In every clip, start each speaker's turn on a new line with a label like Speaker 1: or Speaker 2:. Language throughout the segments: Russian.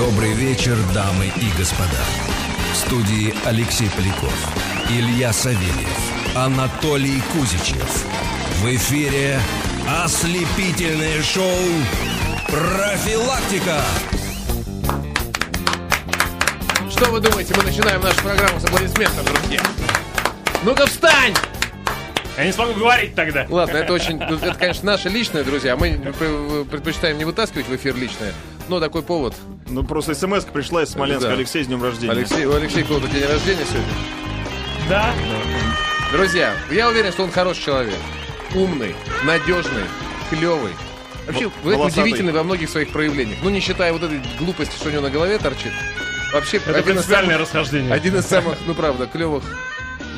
Speaker 1: Добрый вечер, дамы и господа. В студии Алексей Поляков, Илья Савельев, Анатолий Кузичев. В эфире ослепительное шоу «Профилактика».
Speaker 2: Что вы думаете, мы начинаем нашу программу с аплодисментов, друзья? Ну-ка встань!
Speaker 3: Я не смогу говорить тогда.
Speaker 2: Ладно, это очень, ну, это, конечно, наше личное, друзья. Мы пр- предпочитаем не вытаскивать в эфир личное, но такой повод.
Speaker 4: Ну, просто смс пришла из Смоленска.
Speaker 2: Да.
Speaker 4: Алексей, с днем рождения.
Speaker 2: Алексей, у Алексея какого-то день рождения сегодня.
Speaker 3: Да?
Speaker 2: Друзья, я уверен, что он хороший человек. Умный, надежный, клевый. Вообще,
Speaker 4: Вол-
Speaker 2: вы
Speaker 4: волосатый.
Speaker 2: удивительны во многих своих проявлениях. Ну, не считая вот этой глупости, что у него на голове торчит. Вообще,
Speaker 3: Это принципиальное
Speaker 2: самых-
Speaker 3: расхождение.
Speaker 2: Один из самых, ну правда, клевых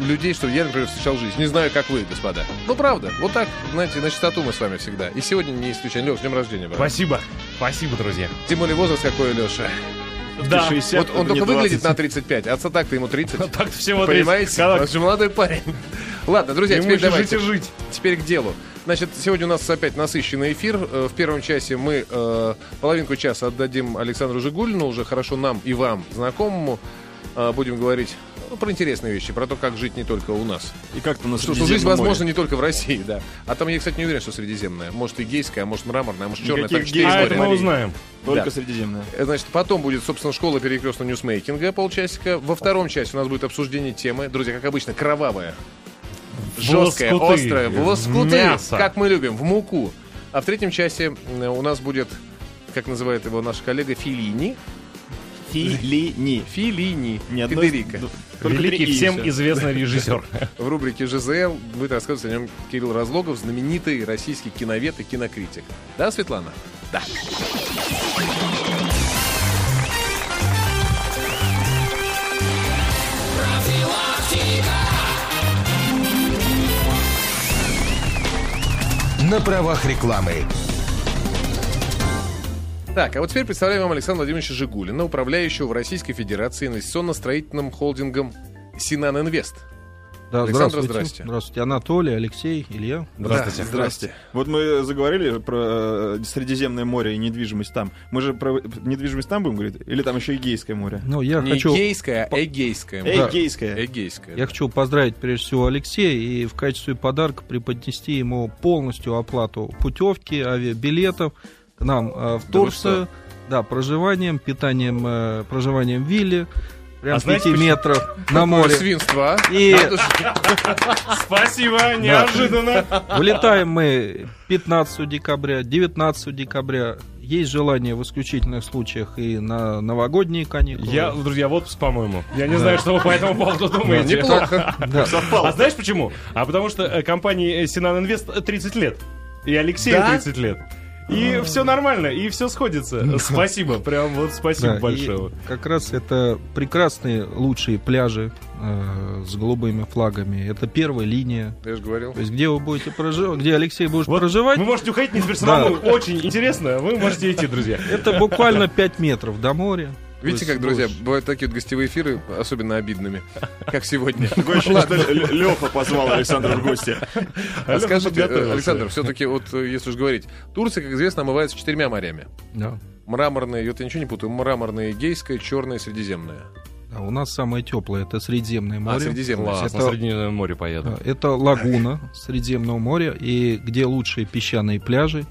Speaker 2: людей, что я, например, встречал в жизни. Не знаю, как вы, господа. Ну, правда. Вот так, знаете, на чистоту мы с вами всегда. И сегодня не исключение. Леш, с днем рождения, брат.
Speaker 3: Спасибо. Спасибо, друзья.
Speaker 2: Тем более возраст какой, Леша.
Speaker 3: Да.
Speaker 4: 60,
Speaker 2: Вот он
Speaker 4: мне
Speaker 2: только выглядит
Speaker 4: 20.
Speaker 2: на 35, а так-то ему 30.
Speaker 3: Так-то всего
Speaker 2: Понимаете?
Speaker 3: 30. Когда-
Speaker 2: Он же молодой парень. Ладно, друзья,
Speaker 3: Ему
Speaker 2: теперь
Speaker 3: еще
Speaker 2: давайте.
Speaker 3: жить и жить.
Speaker 2: Теперь к делу. Значит, сегодня у нас опять насыщенный эфир. Э, В первом часе мы э, половинку часа отдадим Александру Жигулину, уже хорошо нам и вам знакомому. Э, будем говорить ну, про интересные вещи, про то, как жить не только у нас.
Speaker 4: И как-то на
Speaker 2: Что, жизнь возможна
Speaker 4: море.
Speaker 2: не только в России, да. А там я, кстати, не уверен, что средиземная. Может, и гейская, а может, мраморная, а может, черная.
Speaker 4: Никаких
Speaker 2: Так, четыре
Speaker 3: А это мы узнаем.
Speaker 4: Только
Speaker 2: Да.
Speaker 4: Средиземная.
Speaker 2: Э, Значит, потом будет, собственно, школа перекрестного ньюсмейкинга полчасика. Во втором часе у нас будет обсуждение темы. Друзья, как обычно, кровавая, жесткая,
Speaker 3: лоскуты.
Speaker 2: острая, в лоскуты,
Speaker 3: Мясо.
Speaker 2: как мы любим, в муку. А в третьем часе э, у нас будет, как называет его наш коллега, Филини.
Speaker 4: Филини.
Speaker 2: Филини.
Speaker 4: Ни одной-
Speaker 2: Федерико.
Speaker 4: Только
Speaker 3: Великий всем
Speaker 4: всё.
Speaker 3: известный режиссер.
Speaker 2: В рубрике ЖЗЛ будет рассказывать о нем Кирилл Разлогов, знаменитый российский киновед и кинокритик. Да, Светлана? Да.
Speaker 1: На правах рекламы.
Speaker 2: Так, а вот теперь представляем вам Александра Владимировича Жигулина, управляющего в Российской Федерации инвестиционно-строительным холдингом Синан Инвест.
Speaker 5: Да,
Speaker 2: Александр,
Speaker 5: здравствуйте.
Speaker 2: здрасте.
Speaker 5: Здравствуйте. Анатолий, Алексей, Илья.
Speaker 3: Здравствуйте.
Speaker 2: Да, здрасте.
Speaker 4: Вот мы заговорили про э, Средиземное море и недвижимость там. Мы же про недвижимость там будем говорить? Или там еще Эгейское море?
Speaker 5: Ну, я
Speaker 2: Не
Speaker 5: хочу,
Speaker 2: гейское, а эгейское.
Speaker 5: Да.
Speaker 4: Эгейское.
Speaker 2: Эгейское.
Speaker 5: я хочу поздравить прежде всего Алексея и в качестве подарка преподнести ему полностью оплату путевки, авиабилетов к нам э, в
Speaker 2: Да
Speaker 5: Турцию. Да, проживанием, питанием, э, проживанием в вилле. Прям
Speaker 3: А знаете
Speaker 5: 5
Speaker 3: почему?
Speaker 5: метров на
Speaker 2: Какое
Speaker 5: море.
Speaker 2: свинство, а?
Speaker 5: И
Speaker 3: Спасибо, неожиданно.
Speaker 5: вылетаем мы 15 декабря, 19 декабря. Есть желание в исключительных случаях и на новогодние каникулы.
Speaker 3: Я, друзья, в отпуск, по-моему. Я не знаю, что вы по этому поводу думаете.
Speaker 2: Неплохо.
Speaker 5: Да.
Speaker 3: А знаешь почему? А потому что э, компании Синан Инвест 30 лет. И Алексею
Speaker 2: Да?
Speaker 3: 30 лет. И все нормально, и все сходится. Спасибо, прям вот спасибо
Speaker 5: Да,
Speaker 3: большое.
Speaker 5: как раз это прекрасные, лучшие пляжи э, с голубыми флагами. Это первая линия.
Speaker 2: Я же говорил.
Speaker 5: То есть где вы будете проживать, где Алексей будет
Speaker 3: Вот
Speaker 5: проживать,
Speaker 3: Вы можете уходить, не самому очень интересно. Вы можете идти, друзья.
Speaker 5: это буквально 5 метров до моря.
Speaker 2: Видите, как, друзья, бывают такие вот гостевые эфиры, особенно обидными, как сегодня.
Speaker 4: Такое ощущение, что Леха позвал Александра в гости.
Speaker 2: А скажите, э, Александр, все-таки вот, э, если уж говорить, Турция, как известно, омывается четырьмя морями.
Speaker 5: Да.
Speaker 2: Мраморное, вот я ничего не путаю, мраморное, Эгейское, черное, Средиземное.
Speaker 5: Да, у нас самое теплое это Средиземное
Speaker 2: А,
Speaker 5: море.
Speaker 2: Средиземное.
Speaker 3: Класс, на
Speaker 5: Это-
Speaker 3: Средиземное море поеду.
Speaker 5: Это лагуна Средиземного моря, и где лучшие песчаные пляжи,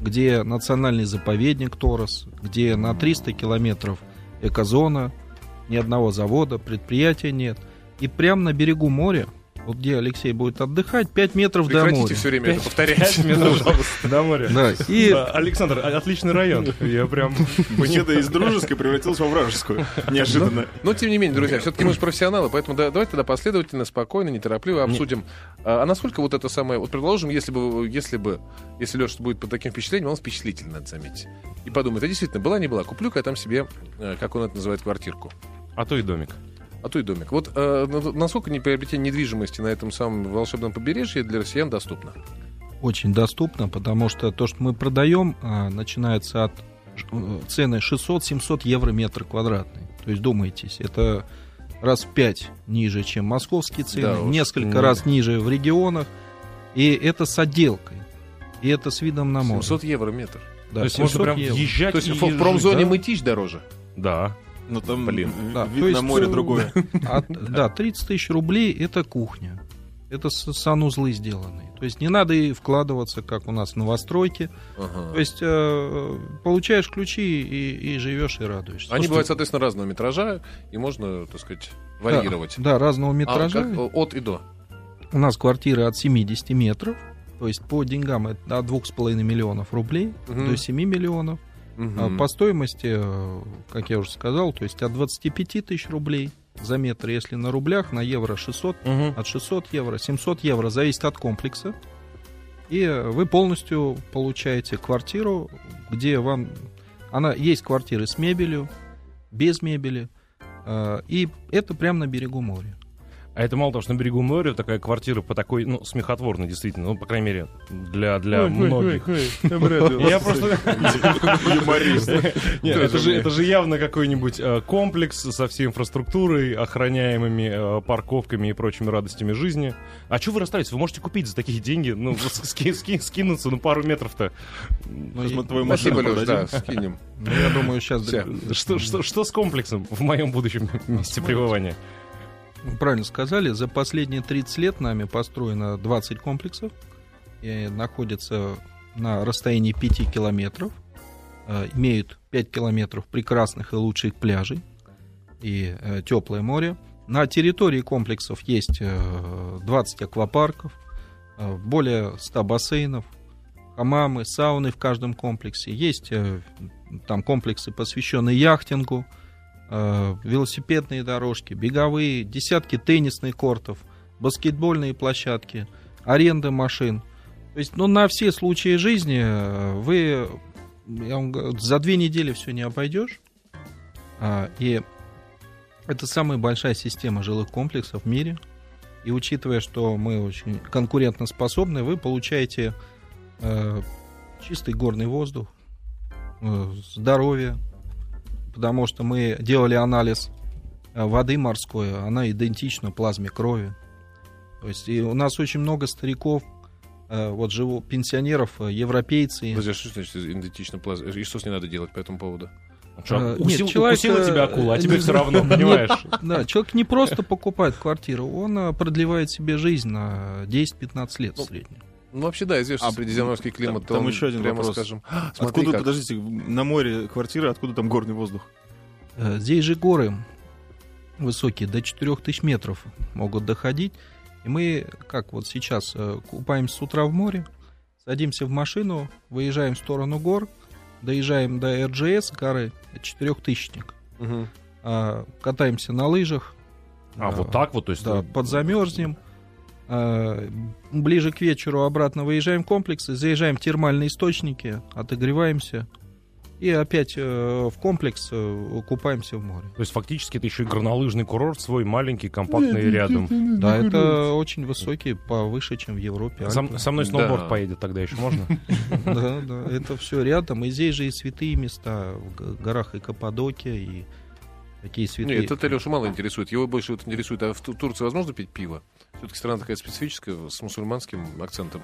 Speaker 5: где национальный заповедник Торос, где на 300 километров экозона, ни одного завода, предприятия нет. И прямо на берегу моря, вот где Алексей будет отдыхать, 5 метров до
Speaker 2: Прекратите
Speaker 5: моря.
Speaker 2: все время это повторять.
Speaker 3: 5 метров, пожалуйста, до моря.
Speaker 5: Да, и
Speaker 3: Да, Александр, отличный район. Я прям...
Speaker 4: Беседа из дружеской превратилась во вражескую. Неожиданно.
Speaker 2: Но, тем не менее, друзья, все-таки мы же профессионалы, поэтому да- давайте тогда последовательно, спокойно, неторопливо обсудим. А, а насколько вот это самое... Вот предположим, если бы, если бы, если Леша будет под таким впечатлением, он впечатлительный, надо заметить. И подумает, а действительно, была, не была, куплю-ка я там себе, э, как он это называет, квартирку.
Speaker 3: А то и домик.
Speaker 2: А то и домик. Вот э, на- насколько не приобретение недвижимости на этом самом волшебном побережье для россиян доступно?
Speaker 5: очень доступно, потому что то, что мы продаем, а, начинается от э, цены 600-700 евро метр квадратный. То есть, думайтесь, это раз в 5 ниже, чем московские цены,
Speaker 2: Да уж,
Speaker 5: несколько
Speaker 3: не.
Speaker 5: раз ниже в регионах, и это с отделкой. И это с видом на море.
Speaker 2: 700 евро метр.
Speaker 5: Да,
Speaker 3: То есть можно
Speaker 5: 700
Speaker 3: прям
Speaker 5: евро.
Speaker 3: въезжать
Speaker 2: То есть
Speaker 3: и
Speaker 2: в, в промзоне
Speaker 3: да?
Speaker 2: мытищ дороже.
Speaker 3: Да.
Speaker 4: Но там
Speaker 3: Блин.
Speaker 5: Да,
Speaker 4: вид
Speaker 5: то
Speaker 4: на
Speaker 5: есть,
Speaker 4: море
Speaker 5: э,
Speaker 4: другое.
Speaker 5: От- да, 30 тысяч рублей это кухня. Это санузлы сделанные. То есть не надо и вкладываться, как у нас в новостройке.
Speaker 2: Ага.
Speaker 5: То есть э, получаешь ключи и, и живешь и радуешься.
Speaker 2: Они бывают, соответственно, разного метража, и можно, так сказать, варьировать.
Speaker 5: Да, да, разного
Speaker 2: А
Speaker 5: метража.
Speaker 2: как, э, от и до.
Speaker 5: У нас квартиры от 70 метров. То есть по деньгам это от 2,5 миллионов рублей
Speaker 2: Мгм.
Speaker 5: до 7 миллионов. А По стоимости, э, как я уже сказал, то есть от 25 тысяч рублей за метр, если на рублях, на евро 600,
Speaker 3: Мгм.
Speaker 5: от 600 евро, 700 евро, зависит от комплекса. И вы полностью получаете квартиру, где вам... Она есть квартиры с мебелью, без мебели. э, И это прямо на берегу моря.
Speaker 3: А это мало того, что на берегу моря такая квартира по такой, ну, смехотворной, действительно, ну, по крайней мере, для, для многих. Я просто... Нет, это же, это же явно какой-нибудь э, комплекс со всей инфраструктурой, охраняемыми э, парковками и прочими радостями жизни. А что вы расстраиваетесь? Вы можете купить за такие деньги, ну, ски- ски- скинуться, ну, пару метров-то.
Speaker 5: Ну,
Speaker 4: твою
Speaker 2: Спасибо,
Speaker 4: машину
Speaker 2: Леш, да, скинем.
Speaker 5: ну, я думаю, сейчас...
Speaker 2: Всё.
Speaker 3: Что, что, что с комплексом в моем будущем месте пребывания?
Speaker 5: Правильно сказали, за последние 30 лет нами построено 20 комплексов. И находятся на расстоянии 5 километров. э, Имеют 5 километров прекрасных и лучших пляжей и теплое море. На территории комплексов есть э, 20 аквапарков, э, более 100 бассейнов, хамамы, сауны в каждом комплексе. Есть э, там комплексы, посвященные яхтингу, э, велосипедные дорожки, беговые, десятки теннисных кортов, баскетбольные площадки, аренда машин. То есть, ну, на все случаи жизни э, вы я вам говорю, за две недели все не обойдешь. А, и это самая большая система жилых комплексов в мире. И учитывая, что мы очень конкурентоспособны, вы получаете э, чистый горный воздух, э, здоровье, потому что мы делали анализ э, воды морской, она идентична плазме крови. То есть и у нас очень много стариков, э, вот живу пенсионеров, э, европейцы.
Speaker 2: Подожди, а что значит идентично плазма? И что с ней надо делать по этому поводу?
Speaker 3: Что,
Speaker 5: Э,
Speaker 3: укусил-
Speaker 5: нет, человек,
Speaker 3: укусила тебя акула, а тебе все равно, понимаешь?
Speaker 5: Да, человек не просто покупает квартиру, он продлевает себе жизнь на 10-15 лет в
Speaker 2: Ну,
Speaker 5: среднем.
Speaker 2: Ну, вообще, да, известно,
Speaker 4: А,
Speaker 2: что средиземноморский климат,
Speaker 4: там
Speaker 2: он,
Speaker 4: еще один
Speaker 2: прямо
Speaker 4: вопрос.
Speaker 2: скажем... А, смотри,
Speaker 4: Откуда,
Speaker 2: как.
Speaker 4: подождите, на море квартира, откуда там горный воздух?
Speaker 5: Э, Здесь же горы высокие, до 4000 метров могут доходить. И мы, как вот сейчас, э, купаемся с утра в море, садимся в машину, выезжаем в сторону гор, доезжаем до РГС горы, четырехтысячник,
Speaker 2: Мгм.
Speaker 5: а, катаемся на лыжах.
Speaker 3: А, вот так вот, то есть...
Speaker 5: Да, подзамерзнем. А, Ближе к вечеру обратно выезжаем в комплексы, заезжаем в термальные источники, отогреваемся. И опять э, в комплекс э, купаемся в море.
Speaker 3: То есть фактически это еще и горнолыжный курорт свой, маленький, компактный рядом.
Speaker 5: Да, это очень высокий, повыше, чем в Европе.
Speaker 3: Со, со мной
Speaker 2: Да.
Speaker 3: сноуборд поедет тогда еще можно?
Speaker 5: Да, да, это все рядом. И здесь же и святые места в горах и Каппадокия, и такие святые.
Speaker 2: Нет, это Леша мало интересует. Его больше вот интересует, а в Ту- Турции возможно пить пиво? Все-таки страна такая специфическая, с мусульманским акцентом.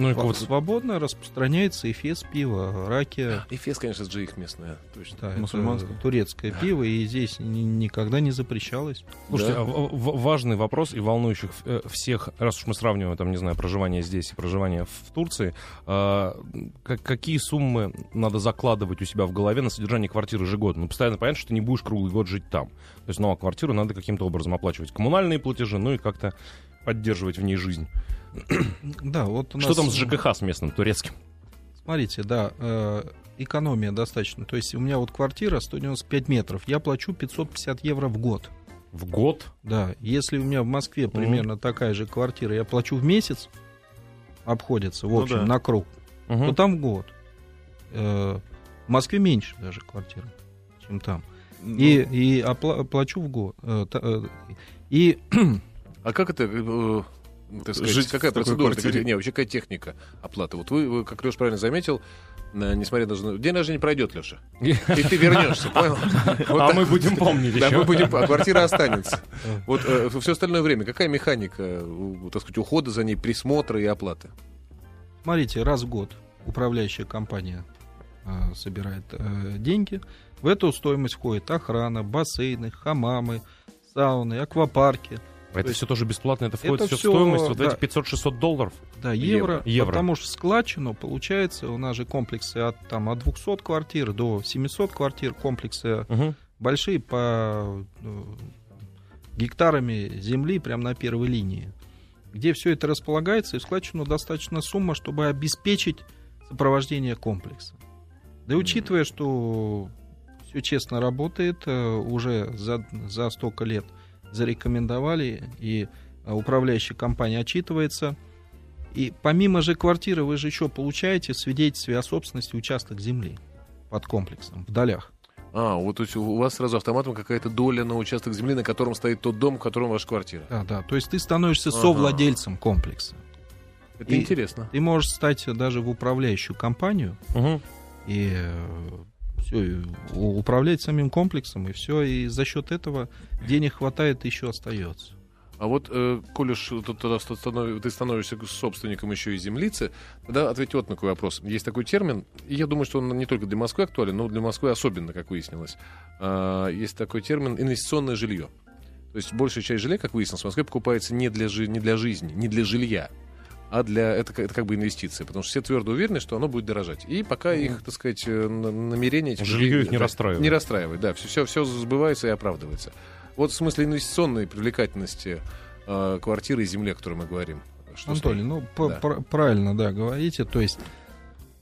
Speaker 3: Ну и вот
Speaker 5: Свободно распространяется эфес пиво, ракия.
Speaker 2: Эфес, конечно, же их местная, точно.
Speaker 5: Да, это
Speaker 4: Мусульманское.
Speaker 5: турецкое пиво, и здесь ни- никогда не запрещалось.
Speaker 3: Слушайте,
Speaker 2: Да.
Speaker 3: а важный вопрос и волнующих э, всех, раз уж мы сравниваем, там, не знаю, проживание здесь и проживание в Турции, а, как- какие суммы надо закладывать у себя в голове на содержание квартиры ежегодно? Ну, постоянно понятно, что ты не будешь круглый год жить там. То есть, ну, а квартиру надо каким-то образом оплачивать. Коммунальные платежи, ну и как-то поддерживать в ней жизнь.
Speaker 5: Да, вот у нас...
Speaker 3: Что там с ЖКХ с местным, турецким?
Speaker 5: Смотрите, да, э, экономия достаточно. То есть у меня вот квартира 195 метров, я плачу 550 евро в год.
Speaker 3: В год?
Speaker 5: Да, если у меня в Москве примерно такая же квартира, я плачу в месяц, обходится, в
Speaker 4: Ну
Speaker 5: общем,
Speaker 4: да.
Speaker 5: на круг,
Speaker 3: Мгм.
Speaker 5: то там в год. Э, в Москве меньше даже квартира, чем там.
Speaker 4: Ну,
Speaker 5: И, и опла- плачу в год. Э, и
Speaker 2: А как это, так сказать,
Speaker 4: Жить
Speaker 2: какая процедура? такая- не, вообще какая техника оплаты? Вот вы, вы, как Леша правильно заметил, на- несмотря на... День рождения пройдет, Леша. И ты вернешься, понял? Вот
Speaker 3: А
Speaker 2: так.
Speaker 3: мы будем помнить
Speaker 2: Да,
Speaker 3: еще.
Speaker 2: мы будем, а квартира останется. Вот все остальное время, какая механика, э, так сказать, ухода за ней, присмотра и оплаты?
Speaker 5: Смотрите, раз в год управляющая компания э, собирает э, деньги, В эту стоимость входит охрана, бассейны, хамамы, сауны, аквапарки.
Speaker 3: Это
Speaker 5: есть
Speaker 3: все тоже бесплатно, это входит
Speaker 5: это
Speaker 3: все в стоимость вот
Speaker 5: да.
Speaker 3: эти 500-600 долларов.
Speaker 5: Да, евро,
Speaker 3: Евро.
Speaker 5: потому что складчину получается, у нас же комплексы от, там, от 200 квартир до 700 квартир, комплексы
Speaker 3: Мгм.
Speaker 5: большие по э, гектарами земли прямо на первой линии, где все это располагается, и в складчину достаточно сумма, чтобы обеспечить сопровождение комплекса. Да и учитывая, что все честно работает, э, уже за, за столько лет зарекомендовали, и э, управляющая компания отчитывается. И помимо же квартиры вы же еще получаете свидетельствие о собственности участок земли под комплексом, в долях.
Speaker 2: А, вот то есть у вас сразу автоматом какая-то доля на участок земли, на котором стоит тот дом, в котором ваша квартира.
Speaker 5: Да, да. То есть ты становишься
Speaker 2: Ага.
Speaker 5: совладельцем комплекса.
Speaker 2: Это
Speaker 5: И-
Speaker 2: интересно.
Speaker 5: Ты можешь стать даже в управляющую компанию
Speaker 3: Мгм.
Speaker 5: и все, управлять самим комплексом, и все, и за счет этого денег хватает, еще остается.
Speaker 2: А вот, э, ст- станов- ты становишься собственником еще и землицы, тогда ответь вот на какой вопрос. Есть такой термин, и я думаю, что он не только для Москвы актуален, но для Москвы особенно, как выяснилось. А, есть такой термин инвестиционное жилье. То есть большая часть жилья, как выяснилось, в Москве покупается не для, не для жизни, не для жилья, а для это, это как бы инвестиции, потому что все твердо уверены, что оно будет дорожать. И пока их, так сказать, э, на- намерения... этих
Speaker 3: Жилье их не
Speaker 2: да,
Speaker 3: расстраивает.
Speaker 2: Не расстраивает, да. Все, все, все сбывается и оправдывается. Вот в смысле инвестиционной привлекательности э, квартиры и земли, о которой мы говорим. Что ней?
Speaker 5: ну
Speaker 2: Да.
Speaker 5: пр- правильно, да, говорите. То есть,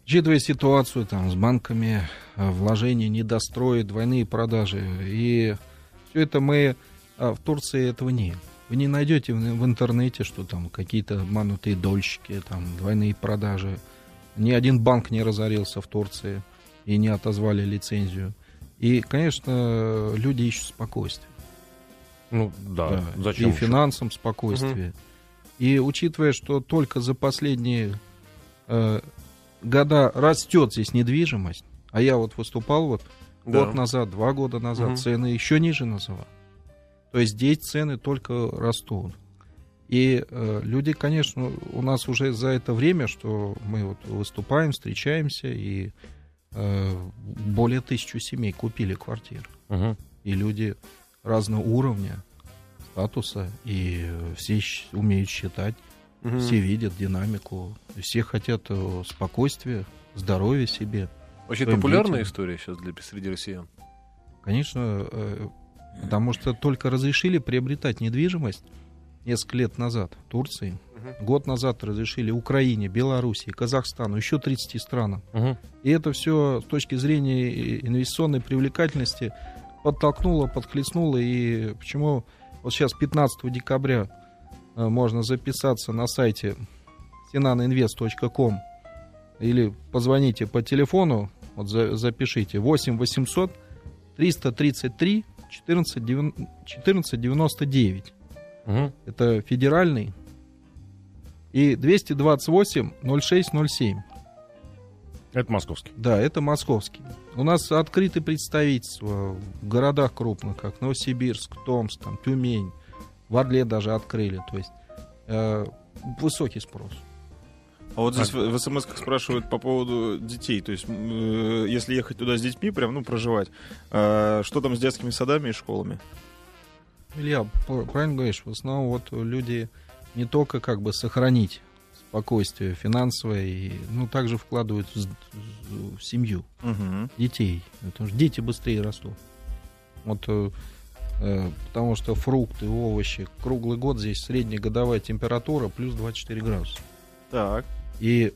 Speaker 5: учитывая ситуацию там с банками, э, вложения, недострои, двойные продажи, и все это мы а, в Турции этого нет. Вы не найдете в, интернете, что там какие-то обманутые дольщики, там двойные продажи. Ни один банк не разорился в Турции и не отозвали лицензию. И, конечно, люди ищут спокойствие.
Speaker 3: Ну да,
Speaker 5: Да,
Speaker 3: зачем?
Speaker 5: и
Speaker 3: еще?
Speaker 5: финансам спокойствие. И учитывая, что только за последние э, года растет здесь недвижимость, а я вот выступал вот
Speaker 2: Да.
Speaker 5: год назад, два года назад,
Speaker 2: Мгм.
Speaker 5: цены еще ниже называл. То есть здесь цены только растут. И э, люди, конечно, у нас уже за это время, что мы вот выступаем, встречаемся, и э, более тысячу семей купили квартиры
Speaker 3: Мгм.
Speaker 5: и люди разного уровня, статуса, и все умеют считать,
Speaker 2: Мгм.
Speaker 5: все видят динамику, все хотят э, спокойствия, здоровья себе.
Speaker 2: Очень популярная
Speaker 5: детям.
Speaker 2: история сейчас для, среди россиян.
Speaker 5: Конечно, э, потому что только разрешили приобретать недвижимость несколько лет назад в Турции,
Speaker 2: Мгм.
Speaker 5: год назад разрешили Украине, Белоруссии, Казахстану, еще 30 странам.
Speaker 3: Мгм.
Speaker 5: И это все с точки зрения инвестиционной привлекательности подтолкнуло, подхлестнуло. И почему вот сейчас 15 декабря э, можно записаться на сайте sinaninvest.com или позвоните по телефону, вот за- запишите 8 800 333 14 1499.
Speaker 3: Мгм.
Speaker 5: Это федеральный. И 228 0607.
Speaker 3: Это московский.
Speaker 5: Да, это московский. У нас открыты представительства в городах крупных, как Новосибирск, Томск, там, Тюмень. В Орле даже открыли. То есть э, высокий спрос.
Speaker 4: А вот здесь в, в смс спрашивают по поводу детей. То есть, э, если ехать туда с детьми, прям, ну, проживать, э, что там с детскими садами и школами?
Speaker 5: Илья, правильно говоришь, в основном вот люди не только как бы сохранить спокойствие финансовое, и, ну, также вкладывают в, в семью.
Speaker 4: Мгм.
Speaker 5: детей. Потому что дети быстрее растут. Вот, э, э, потому что фрукты, овощи, круглый год здесь среднегодовая температура плюс 24 градуса.
Speaker 4: Так.
Speaker 5: И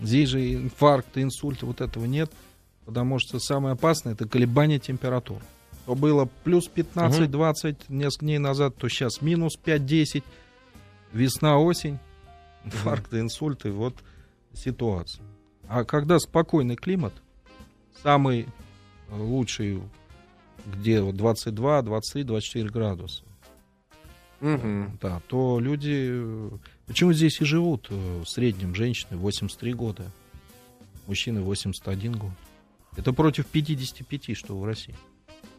Speaker 5: здесь же инфаркты, инсульты, вот этого нет, потому что самое опасное это колебание температур. То было плюс 15-20 несколько дней назад, то сейчас минус 5-10. Весна, осень, инфаркты, инсульты, вот ситуация. А когда спокойный климат, самый э, лучший, где вот 22, 23, 24 градуса,
Speaker 2: Мгм.
Speaker 5: да, то люди... э, Почему здесь и живут э, в среднем женщины 83 года, мужчины 81 год. Это против 55, что в России.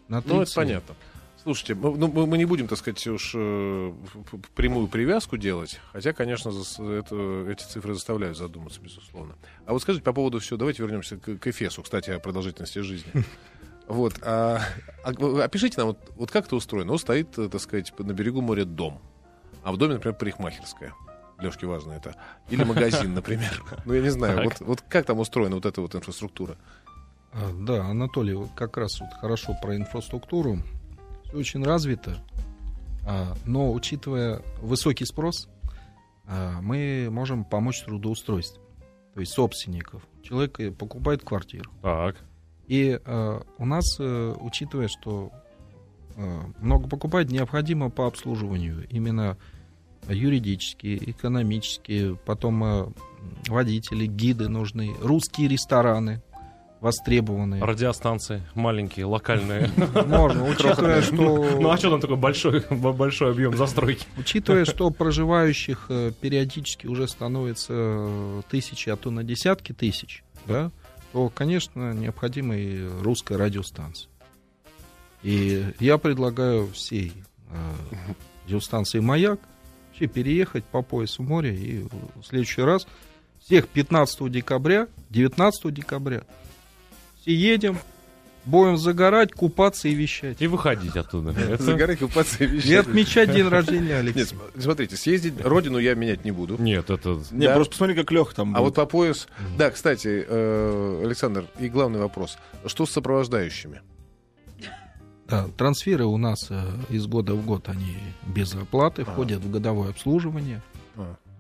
Speaker 5: На
Speaker 2: Ну, это
Speaker 5: 30.
Speaker 2: понятно. Слушайте, мы, ну, мы не будем, так сказать, уж э, прямую привязку делать, хотя, конечно, зас- это- эти цифры заставляют задуматься, безусловно. А вот скажите по поводу всего, давайте вернемся к, к Эфесу, кстати, о продолжительности жизни. Вот, а, а опишите нам, вот, вот как это устроено? Вот стоит, э, так сказать, на берегу моря дом, а в доме, например, парикмахерская. Лешке важно это. Или магазин, например. Ну, я не знаю, вот, вот как там устроена вот эта вот инфраструктура?
Speaker 5: А, Да, Анатолий, вот как раз вот хорошо про инфраструктуру. Все очень развито, а, но учитывая высокий спрос, а, мы можем помочь в трудоустройстве. То есть собственников. Человек э, покупает квартиру.
Speaker 3: Так.
Speaker 5: И э, у нас, э, учитывая, что э, много покупать, необходимо по обслуживанию именно юридические, экономические, потом э, водители, гиды нужны, русские рестораны востребованные.
Speaker 3: Радиостанции маленькие, локальные.
Speaker 5: Можно, учитывая,
Speaker 3: Ну
Speaker 5: что,
Speaker 3: а что там такой большой, большой объем застройки?
Speaker 5: учитывая, что проживающих э, периодически уже становится э, тысячи, а то на десятки тысяч, да, то, конечно, необходима и русская радиостанция. И я предлагаю всей э, радиостанции «Маяк» вообще переехать по поясу моря и в следующий раз всех 15 декабря, 19 декабря все едем, будем загорать, купаться и вещать.
Speaker 3: И выходить оттуда. Это-
Speaker 2: Загорать, купаться и
Speaker 5: И
Speaker 2: вещать.
Speaker 5: отмечать день рождения
Speaker 2: Нет,
Speaker 5: Алексея.
Speaker 2: см- смотрите, съездить родину я менять не буду.
Speaker 3: Нет, это...
Speaker 4: Не,
Speaker 2: Да.
Speaker 4: просто посмотри, как Леха там
Speaker 2: А вот по пояс... Да, кстати, э, Александр, и главный вопрос. Что с сопровождающими?
Speaker 5: Да, трансферы у нас э, из года в год, они без оплаты, входят в годовое обслуживание.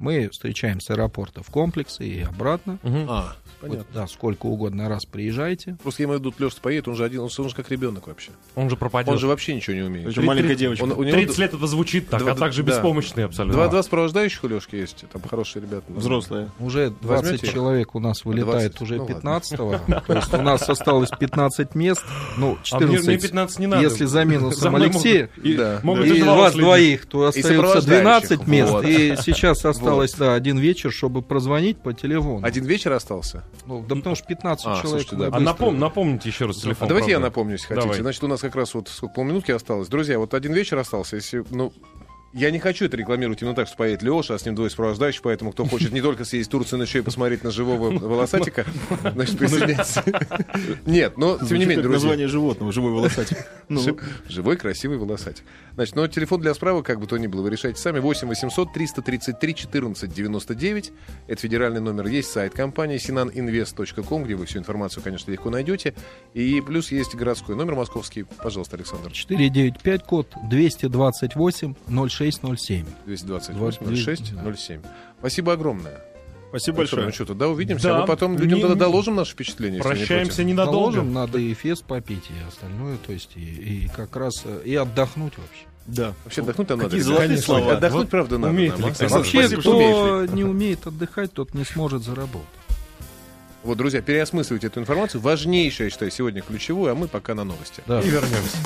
Speaker 5: Мы встречаем с аэропорта в комплексы и обратно.
Speaker 3: Мгм.
Speaker 2: А,
Speaker 5: Вот,
Speaker 2: понятно.
Speaker 5: да, сколько угодно раз приезжайте.
Speaker 2: Просто в виду, Леша поедет, он же один, он, он же как ребенок вообще.
Speaker 3: Он же
Speaker 2: Он
Speaker 3: пропадет.
Speaker 2: же вообще ничего не умеет.
Speaker 4: Это маленькая девочка.
Speaker 2: Он- у него
Speaker 3: 30 лет это звучит так,
Speaker 2: Два-
Speaker 3: а также
Speaker 2: да.
Speaker 3: беспомощный абсолютно.
Speaker 2: Два, два сопровождающих у Лешки есть, там хорошие ребята.
Speaker 4: Взрослая.
Speaker 5: Уже 20
Speaker 2: Возьмете?
Speaker 5: человек у нас вылетает
Speaker 2: 20?
Speaker 5: уже
Speaker 2: Ну, ладно.
Speaker 5: 15-го. То есть у нас осталось 15 мест. Ну,
Speaker 3: А мне, мне
Speaker 5: 14,
Speaker 3: 15 не надо.
Speaker 5: если за минусом Алексея.
Speaker 3: и-
Speaker 2: Да.
Speaker 5: вас двоих, то остается
Speaker 2: сопровождающих.
Speaker 5: 12 мест. И сейчас осталось, да, один вечер, чтобы прозвонить по телефону.
Speaker 2: Один вечер остался?
Speaker 5: Ну, да потому что 15
Speaker 2: А,
Speaker 5: человек.
Speaker 2: слушайте, да.
Speaker 3: А напом- напомните еще раз телефон.
Speaker 2: А давайте я
Speaker 3: правда.
Speaker 2: напомню, если хотите.
Speaker 3: Давай.
Speaker 2: Значит, у нас как раз вот сколько, полминутки осталось. Друзья, вот один вечер остался. Если, ну, я не хочу это рекламировать именно так, что поедет Леша, а с ним двое сопровождающих, поэтому кто хочет не только съездить в Турцию, но еще и посмотреть на живого волосатика, значит, присоединяйтесь. Нет, но тем не менее, друзья.
Speaker 4: название животного, живой волосатик. Ну,
Speaker 2: Жи- Живой, красивый волосатик. Значит, но телефон для справок, как бы то ни было, вы решайте сами. 8 800 333 14 99. Это федеральный номер. Есть сайт компании sinaninvest.com, где вы всю информацию, конечно, легко найдете. И плюс есть городской номер московский. Пожалуйста, Александр.
Speaker 5: 495 код 228 0607.
Speaker 2: 228 06
Speaker 5: Да.
Speaker 2: 07. Спасибо огромное.
Speaker 4: Спасибо большое.
Speaker 2: Ну что, тогда увидимся.
Speaker 3: Да.
Speaker 2: а мы потом людям
Speaker 3: Не-
Speaker 2: тогда
Speaker 3: не-
Speaker 2: доложим наши впечатления. не
Speaker 3: Прощаемся
Speaker 2: против.
Speaker 3: ненадолго.
Speaker 5: Положим, надо и фест попить, и остальное, то есть и, и как раз э, и отдохнуть вообще.
Speaker 4: Да.
Speaker 2: Вообще отдохнуть там надо.
Speaker 4: Какие
Speaker 2: ребята.
Speaker 4: золотые слова.
Speaker 2: Отдохнуть,
Speaker 3: Вот
Speaker 2: правда, надо.
Speaker 3: умеет
Speaker 2: нам?
Speaker 3: Александр.
Speaker 5: Вообще,
Speaker 2: спасибо,
Speaker 5: кто не умеет отдыхать, тот не сможет заработать.
Speaker 2: Вот, друзья, переосмысливайте эту информацию. Важнейшее, я считаю, сегодня ключевую, а мы пока на новости.
Speaker 5: Да.
Speaker 3: И вернемся.